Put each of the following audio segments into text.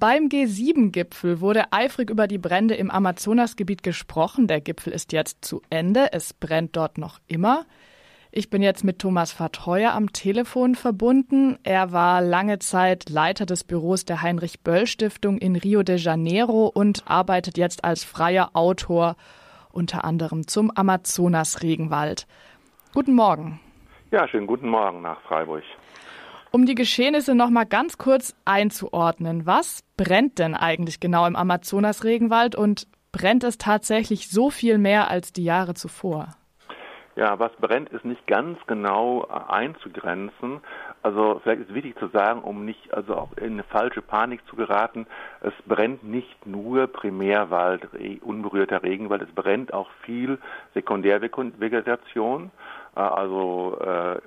Beim G7-Gipfel wurde eifrig über die Brände im Amazonasgebiet gesprochen. Der Gipfel ist jetzt zu Ende. Es brennt dort noch immer. Ich bin jetzt mit Thomas Vertreuer am Telefon verbunden. Er war lange Zeit Leiter des Büros der Heinrich Böll Stiftung in Rio de Janeiro und arbeitet jetzt als freier Autor unter anderem zum Amazonas-Regenwald. Guten Morgen. Ja, schönen guten Morgen nach Freiburg. Um die Geschehnisse noch mal ganz kurz einzuordnen, was brennt denn eigentlich genau im Amazonas-Regenwald und brennt es tatsächlich so viel mehr als die Jahre zuvor? Ja, was brennt, ist nicht ganz genau einzugrenzen. Also vielleicht ist wichtig zu sagen, um nicht also auch in eine falsche Panik zu geraten, es brennt nicht nur Primärwald, unberührter Regenwald, es brennt auch viel Sekundärvegetation äh, also äh,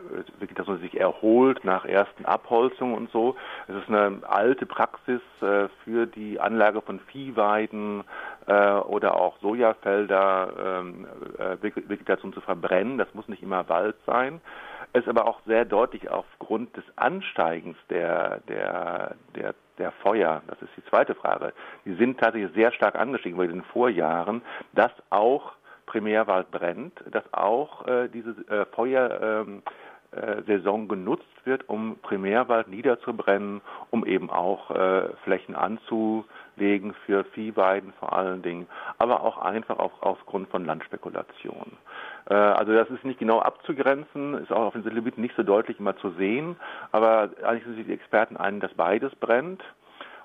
dass man sich erholt nach ersten Abholzungen und so. Es ist eine alte Praxis äh, für die Anlage von Viehweiden äh, oder auch Sojafelder ähm, Vegetation zu verbrennen. Das muss nicht immer Wald sein. Es ist aber auch sehr deutlich aufgrund des Ansteigens der, der, der, der Feuer, das ist die zweite Frage, die sind tatsächlich sehr stark angestiegen bei den Vorjahren, dass auch Primärwald brennt, dass auch äh, diese äh, Feuersaison ähm, äh, genutzt wird, um Primärwald niederzubrennen, um eben auch äh, Flächen anzulegen für Viehweiden vor allen Dingen, aber auch einfach auf, aufgrund von Landspekulation. Äh, also das ist nicht genau abzugrenzen, ist auch auf den Gebieten nicht so deutlich immer zu sehen, aber eigentlich sind sich die Experten ein, dass beides brennt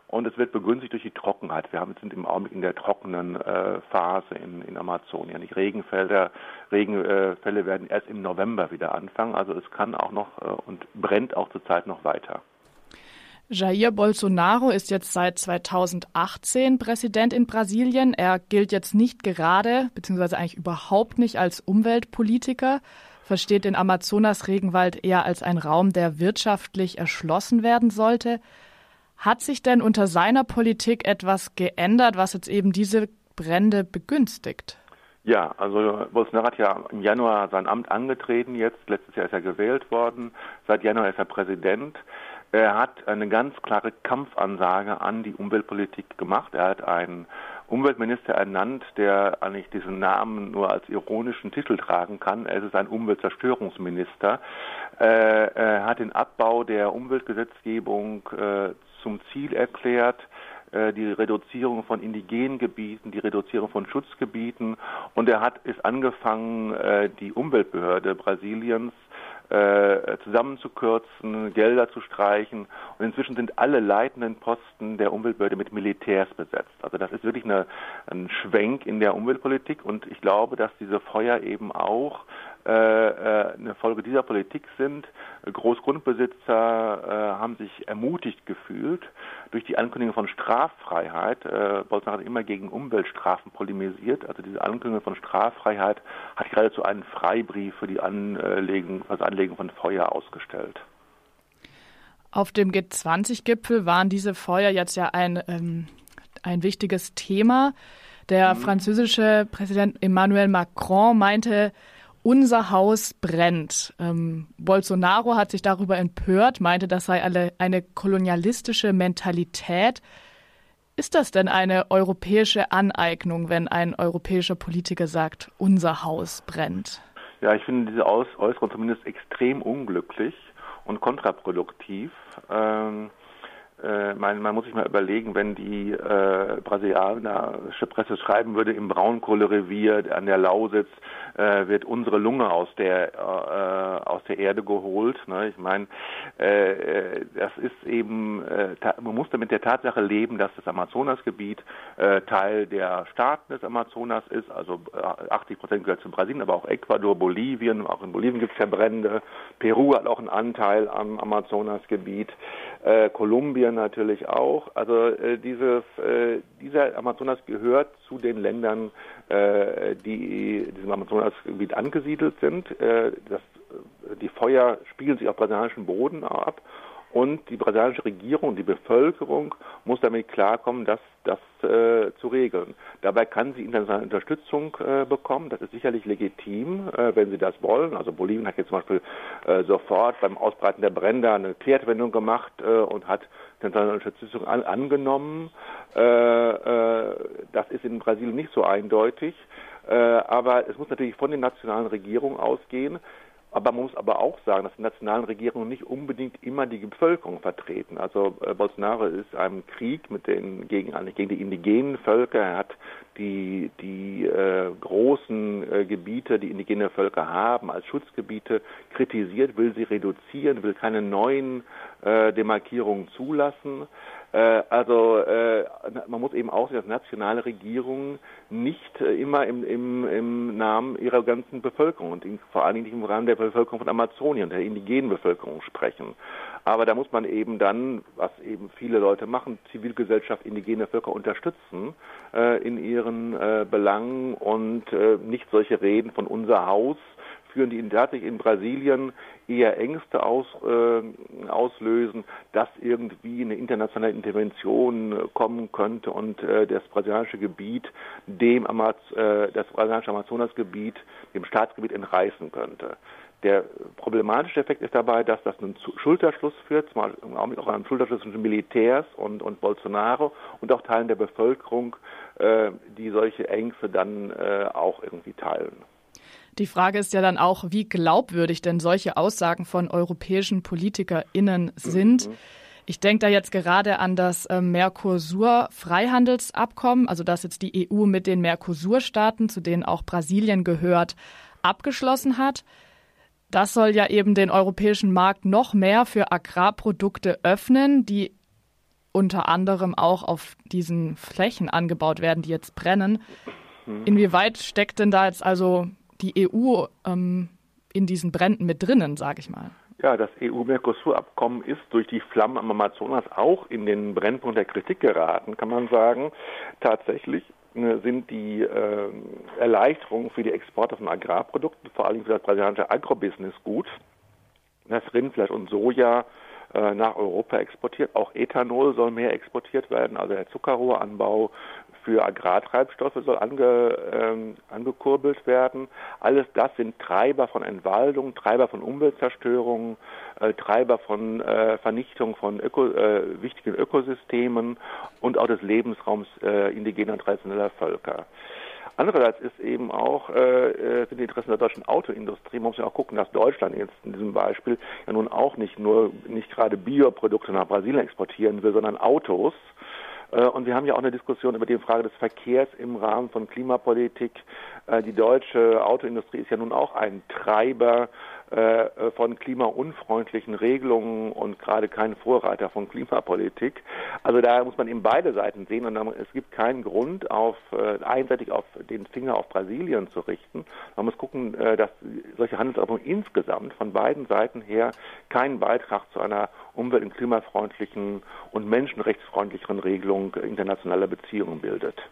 und es wird begünstigt durch die Trockenheit. Wir haben, sind im Augenblick in der trockenen äh, Phase in, in Amazonien. Die Regenfelder, Regenfälle werden erst im November wieder anfangen. Also es kann auch noch äh, und brennt auch zurzeit noch weiter. Jair Bolsonaro ist jetzt seit 2018 Präsident in Brasilien. Er gilt jetzt nicht gerade, beziehungsweise eigentlich überhaupt nicht als Umweltpolitiker, versteht den Amazonas-Regenwald eher als ein Raum, der wirtschaftlich erschlossen werden sollte. Hat sich denn unter seiner Politik etwas geändert, was jetzt eben diese Brände begünstigt? Ja, also Bolsonaro hat ja im Januar sein Amt angetreten, jetzt letztes Jahr ist er gewählt worden, seit Januar ist er Präsident. Er hat eine ganz klare Kampfansage an die Umweltpolitik gemacht. Er hat einen Umweltminister ernannt, der eigentlich diesen Namen nur als ironischen Titel tragen kann. Es ist ein Umweltzerstörungsminister. Äh, er hat den Abbau der Umweltgesetzgebung äh, zum Ziel erklärt, äh, die Reduzierung von indigenen Gebieten, die Reduzierung von Schutzgebieten und er hat es angefangen, äh, die Umweltbehörde Brasiliens äh, zusammenzukürzen, Gelder zu streichen. Und inzwischen sind alle leitenden Posten der Umweltbehörde mit Militärs besetzt. Also das ist wirklich eine, ein Schwenk in der Umweltpolitik. Und ich glaube, dass diese Feuer eben auch eine Folge dieser Politik sind. Großgrundbesitzer äh, haben sich ermutigt gefühlt durch die Ankündigung von Straffreiheit. Äh, Bolsonaro hat immer gegen Umweltstrafen polemisiert. Also diese Ankündigung von Straffreiheit hat geradezu einen Freibrief für die Anlegung, für das Anlegen von Feuer ausgestellt. Auf dem G20-Gipfel waren diese Feuer jetzt ja ein, ähm, ein wichtiges Thema. Der mhm. französische Präsident Emmanuel Macron meinte, unser Haus brennt. Ähm, Bolsonaro hat sich darüber empört, meinte, das sei eine, eine kolonialistische Mentalität. Ist das denn eine europäische Aneignung, wenn ein europäischer Politiker sagt, unser Haus brennt? Ja, ich finde diese Äußerung zumindest extrem unglücklich und kontraproduktiv. Ähm, äh, man, man, muss sich mal überlegen, wenn die äh, brasilianische Presse schreiben würde, im Braunkohlerevier an der Lausitz äh, wird unsere Lunge aus der äh, aus der Erde geholt. Ne? Ich meine, äh, äh, das ist eben, man muss damit der Tatsache leben, dass das Amazonasgebiet Teil der Staaten des Amazonas ist. Also 80 Prozent gehört zu Brasilien, aber auch Ecuador, Bolivien. Auch in Bolivien gibt es ja Brände. Peru hat auch einen Anteil am Amazonasgebiet. Kolumbien Libyen natürlich auch. Also äh, dieses, äh, dieser Amazonas gehört zu den Ländern, äh, die diesem Amazonasgebiet angesiedelt sind. Äh, das, die Feuer spiegeln sich auf brasilianischen Boden ab und die brasilianische Regierung, die Bevölkerung muss damit klarkommen, das, das äh, zu regeln. Dabei kann sie internationale Unterstützung äh, bekommen. Das ist sicherlich legitim, äh, wenn sie das wollen. Also Bolivien hat jetzt zum Beispiel äh, sofort beim Ausbreiten der Brände eine Kehrtwendung gemacht äh, und hat internationale Unterstützung an, angenommen. Äh, das ist in Brasilien nicht so eindeutig. Aber es muss natürlich von den nationalen Regierungen ausgehen. Aber man muss aber auch sagen, dass die nationalen Regierungen nicht unbedingt immer die Bevölkerung vertreten. Also äh, Bolsonaro ist einem Krieg mit den gegen, gegen die indigenen Völker. Er hat die die äh, großen äh, Gebiete, die indigene Völker haben, als Schutzgebiete kritisiert, will sie reduzieren, will keine neuen äh, Demarkierungen zulassen. Äh, also äh, man muss eben auch sehen, dass nationale Regierungen nicht äh, immer im, im, im Namen ihrer ganzen Bevölkerung und vor allen Dingen nicht im Rahmen der Bevölkerung von Amazonien, der indigenen Bevölkerung sprechen. Aber da muss man eben dann, was eben viele Leute machen, Zivilgesellschaft, indigene Völker unterstützen in ihren Belangen und nicht solche Reden von unser Haus führen, die tatsächlich in Brasilien eher Ängste aus, äh, auslösen, dass irgendwie eine internationale Intervention äh, kommen könnte und äh, das brasilianische Gebiet dem Amaz äh, das brasilianische Amazonasgebiet dem Staatsgebiet entreißen könnte. Der problematische Effekt ist dabei, dass das einen Schulterschluss führt, zum Beispiel auch einen Schulterschluss zwischen Militärs und, und Bolsonaro und auch Teilen der Bevölkerung, äh, die solche Ängste dann äh, auch irgendwie teilen. Die Frage ist ja dann auch, wie glaubwürdig denn solche Aussagen von europäischen PolitikerInnen sind. Mhm. Ich denke da jetzt gerade an das äh, Mercosur-Freihandelsabkommen, also das jetzt die EU mit den Mercosur-Staaten, zu denen auch Brasilien gehört, abgeschlossen hat. Das soll ja eben den europäischen Markt noch mehr für Agrarprodukte öffnen, die unter anderem auch auf diesen Flächen angebaut werden, die jetzt brennen. Mhm. Inwieweit steckt denn da jetzt also die EU ähm, in diesen Bränden mit drinnen, sage ich mal. Ja, das EU-Mercosur-Abkommen ist durch die Flammen am Amazonas auch in den Brennpunkt der Kritik geraten, kann man sagen. Tatsächlich äh, sind die äh, Erleichterungen für die Exporte von Agrarprodukten, vor allem für das brasilianische Agrobusiness gut. Das Rindfleisch und Soja äh, nach Europa exportiert. Auch Ethanol soll mehr exportiert werden, also der Zuckerrohranbau für Agrartreibstoffe soll ange, ähm, angekurbelt werden. Alles das sind Treiber von Entwaldung, Treiber von Umweltzerstörung, äh, Treiber von äh, Vernichtung von Öko, äh, wichtigen Ökosystemen und auch des Lebensraums äh, indigener und traditioneller Völker. Andererseits ist eben auch äh, äh, sind die Interessen der deutschen Autoindustrie. Man muss ja auch gucken, dass Deutschland jetzt in diesem Beispiel ja nun auch nicht nur nicht gerade Bioprodukte nach Brasilien exportieren will, sondern Autos. Äh, und wir haben ja auch eine Diskussion über die Frage des Verkehrs im Rahmen von Klimapolitik. Äh, die deutsche Autoindustrie ist ja nun auch ein Treiber von klimaunfreundlichen Regelungen und gerade kein Vorreiter von Klimapolitik. Also da muss man eben beide Seiten sehen und es gibt keinen Grund, auf, einseitig auf den Finger auf Brasilien zu richten. Man muss gucken, dass solche Handelsabkommen insgesamt von beiden Seiten her keinen Beitrag zu einer umwelt- und klimafreundlichen und menschenrechtsfreundlicheren Regelung internationaler Beziehungen bildet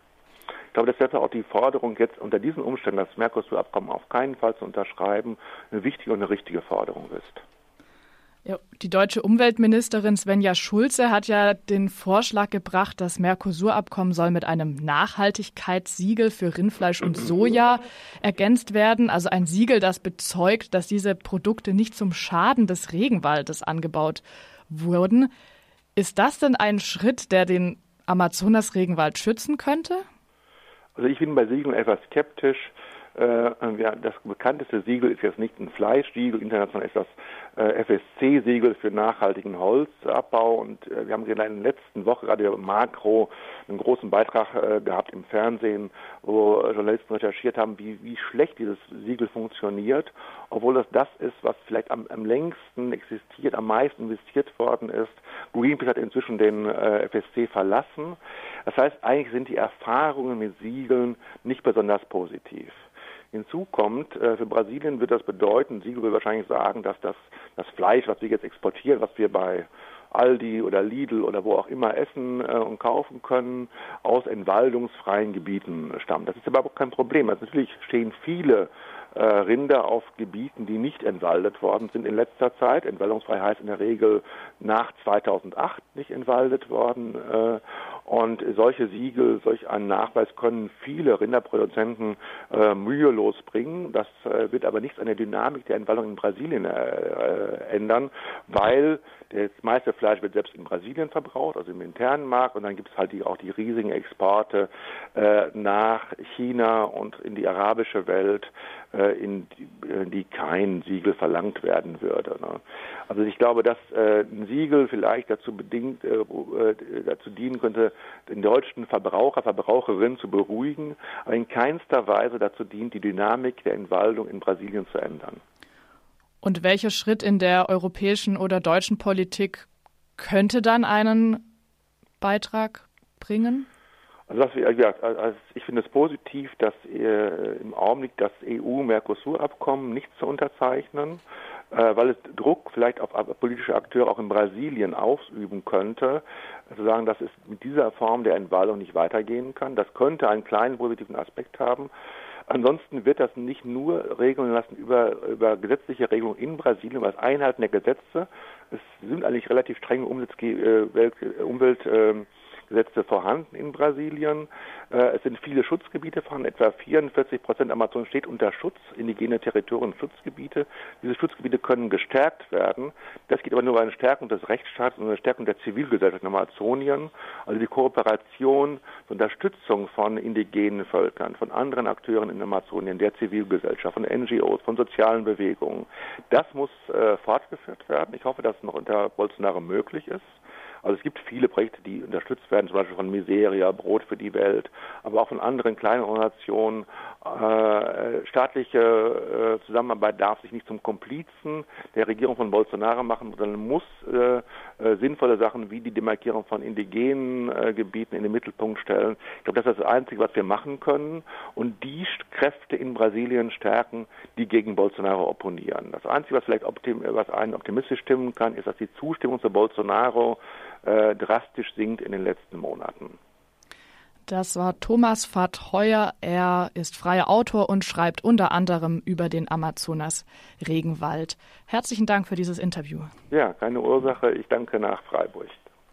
glaube, dass deshalb auch die Forderung jetzt unter diesen Umständen, das Mercosur-Abkommen auf keinen Fall zu unterschreiben, eine wichtige und eine richtige Forderung ist. Ja, die deutsche Umweltministerin Svenja Schulze hat ja den Vorschlag gebracht, das Mercosur-Abkommen soll mit einem Nachhaltigkeitssiegel für Rindfleisch und Soja ergänzt werden. Also ein Siegel, das bezeugt, dass diese Produkte nicht zum Schaden des Regenwaldes angebaut wurden. Ist das denn ein Schritt, der den Amazonas-Regenwald schützen könnte? Also ich bin bei Siegeln etwas skeptisch. Äh, das bekannteste Siegel ist jetzt nicht ein Fleischsiegel, international ist das äh, FSC-Siegel für nachhaltigen Holzabbau. Und äh, wir haben in der letzten Woche gerade über Makro einen großen Beitrag gehabt im Fernsehen, wo Journalisten recherchiert haben, wie, wie schlecht dieses Siegel funktioniert, obwohl das das ist, was vielleicht am, am längsten existiert, am meisten investiert worden ist. Greenpeace hat inzwischen den FSC verlassen. Das heißt, eigentlich sind die Erfahrungen mit Siegeln nicht besonders positiv. Hinzu kommt, äh, für Brasilien wird das bedeuten, Siegel will wahrscheinlich sagen, dass das, das Fleisch, was wir jetzt exportieren, was wir bei Aldi oder Lidl oder wo auch immer essen äh, und kaufen können, aus entwaldungsfreien Gebieten stammt. Das ist aber kein Problem. Also natürlich stehen viele äh, Rinder auf Gebieten, die nicht entwaldet worden sind in letzter Zeit. Entwaldungsfrei heißt in der Regel nach 2008 nicht entwaldet worden. Und solche Siegel, solch einen Nachweis können viele Rinderproduzenten äh, mühelos bringen. Das äh, wird aber nichts an der Dynamik der Entwaldung in Brasilien äh, äh, ändern, weil das meiste Fleisch wird selbst in Brasilien verbraucht, also im internen Markt. Und dann gibt es halt die, auch die riesigen Exporte äh, nach China und in die arabische Welt, äh, in, die, in die kein Siegel verlangt werden würde. Ne? Also ich glaube, dass ein Siegel vielleicht dazu bedingt, dazu dienen könnte, den deutschen Verbraucher, Verbraucherinnen zu beruhigen, aber in keinster Weise dazu dient, die Dynamik der Entwaldung in Brasilien zu ändern. Und welcher Schritt in der europäischen oder deutschen Politik könnte dann einen Beitrag bringen? Also, was, ja, also ich finde es positiv, dass äh, im Augenblick das EU-Mercosur-Abkommen nicht zu unterzeichnen, weil es Druck vielleicht auf politische Akteure auch in Brasilien ausüben könnte, zu sagen, dass es mit dieser Form der Entwaldung nicht weitergehen kann. Das könnte einen kleinen positiven Aspekt haben. Ansonsten wird das nicht nur regeln lassen über, über gesetzliche Regelungen in Brasilien, was Einhalten der Gesetze. Es sind eigentlich relativ strenge Umwelt, äh, Umwelt Gesetze vorhanden in Brasilien. Äh, es sind viele Schutzgebiete vorhanden, etwa 44 Prozent Amazon steht unter Schutz, indigene Territorien Schutzgebiete. Diese Schutzgebiete können gestärkt werden. Das geht aber nur bei einer Stärkung des Rechtsstaats und einer Stärkung der Zivilgesellschaft in Amazonien. Also die Kooperation, die Unterstützung von indigenen Völkern, von anderen Akteuren in Amazonien, der Zivilgesellschaft, von NGOs, von sozialen Bewegungen. Das muss äh, fortgeführt werden. Ich hoffe, dass es noch unter Bolsonaro möglich ist. Also es gibt viele Projekte, die unterstützt werden, zum Beispiel von Miseria, Brot für die Welt, aber auch von anderen kleinen Organisationen. Äh, staatliche äh, Zusammenarbeit darf sich nicht zum Komplizen der Regierung von Bolsonaro machen, sondern muss äh, äh sinnvolle Sachen wie die Demarkierung von indigenen äh, Gebieten in den Mittelpunkt stellen. Ich glaube, das ist das Einzige, was wir machen können und die Kräfte in Brasilien stärken, die gegen Bolsonaro opponieren. Das Einzige, was vielleicht was einen optimistisch stimmen kann, ist, dass die Zustimmung zu Bolsonaro äh, drastisch sinkt in den letzten Monaten. Das war Thomas Vertheuer. Er ist freier Autor und schreibt unter anderem über den Amazonas-Regenwald. Herzlichen Dank für dieses Interview. Ja, keine Ursache. Ich danke nach Freiburg.